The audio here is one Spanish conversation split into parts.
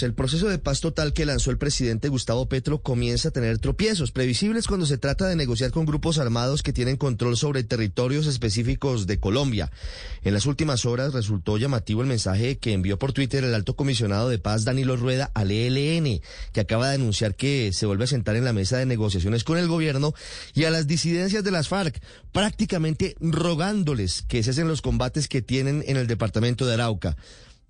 Carlos, el proceso de paz total que lanzó el presidente Gustavo Petro comienza a tener tropiezos previsibles cuando se trata de negociar con grupos armados que tienen control sobre territorios específicos de Colombia. En las últimas horas resultó llamativo el mensaje que envió por Twitter el alto comisionado de paz Danilo Rueda al ELN, que acaba de anunciar que se vuelve a sentar en la mesa de negociaciones con el gobierno y a las disidencias de las FARC, prácticamente rogándoles que cesen los combates que tienen en el departamento de Arauca.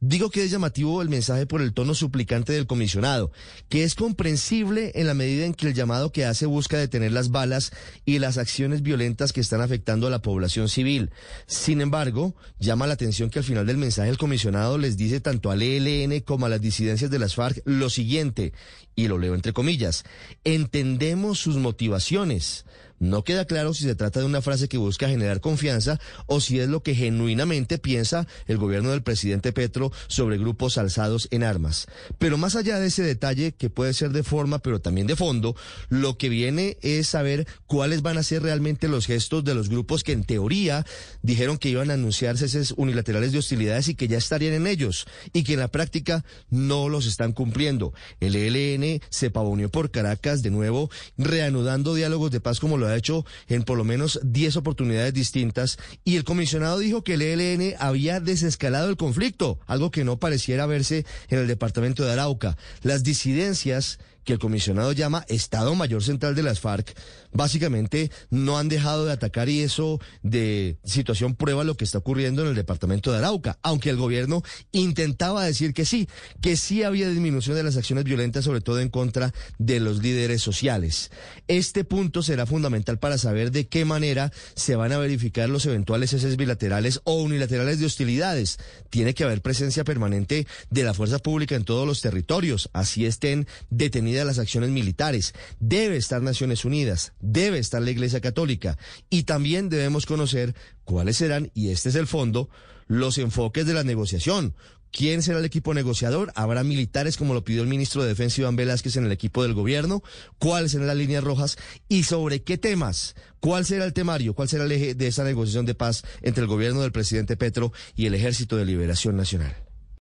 Digo que es llamativo el mensaje por el tono suplicante del comisionado, que es comprensible en la medida en que el llamado que hace busca detener las balas y las acciones violentas que están afectando a la población civil. Sin embargo, llama la atención que al final del mensaje el comisionado les dice tanto al ELN como a las disidencias de las FARC lo siguiente, y lo leo entre comillas, entendemos sus motivaciones. No queda claro si se trata de una frase que busca generar confianza o si es lo que genuinamente piensa el gobierno del presidente Petro sobre grupos alzados en armas. Pero más allá de ese detalle, que puede ser de forma, pero también de fondo, lo que viene es saber cuáles van a ser realmente los gestos de los grupos que en teoría dijeron que iban a anunciar ceses unilaterales de hostilidades y que ya estarían en ellos y que en la práctica no los están cumpliendo. El ELN se pavoneó por Caracas de nuevo, reanudando diálogos de paz como lo ha hecho en por lo menos 10 oportunidades distintas y el comisionado dijo que el ELN había desescalado el conflicto, algo que no pareciera verse en el departamento de Arauca. Las disidencias que el comisionado llama Estado Mayor Central de las FARC, básicamente no han dejado de atacar y eso de situación prueba lo que está ocurriendo en el departamento de Arauca, aunque el gobierno intentaba decir que sí, que sí había disminución de las acciones violentas, sobre todo en contra de los líderes sociales. Este punto será fundamental para saber de qué manera se van a verificar los eventuales ceses bilaterales o unilaterales de hostilidades. Tiene que haber presencia permanente de la fuerza pública en todos los territorios, así estén detenidas las acciones militares. Debe estar Naciones Unidas, debe estar la Iglesia Católica y también debemos conocer cuáles serán, y este es el fondo, los enfoques de la negociación. ¿Quién será el equipo negociador? ¿Habrá militares como lo pidió el ministro de Defensa Iván Velázquez en el equipo del gobierno? ¿Cuáles serán las líneas rojas? ¿Y sobre qué temas? ¿Cuál será el temario? ¿Cuál será el eje de esa negociación de paz entre el gobierno del presidente Petro y el Ejército de Liberación Nacional?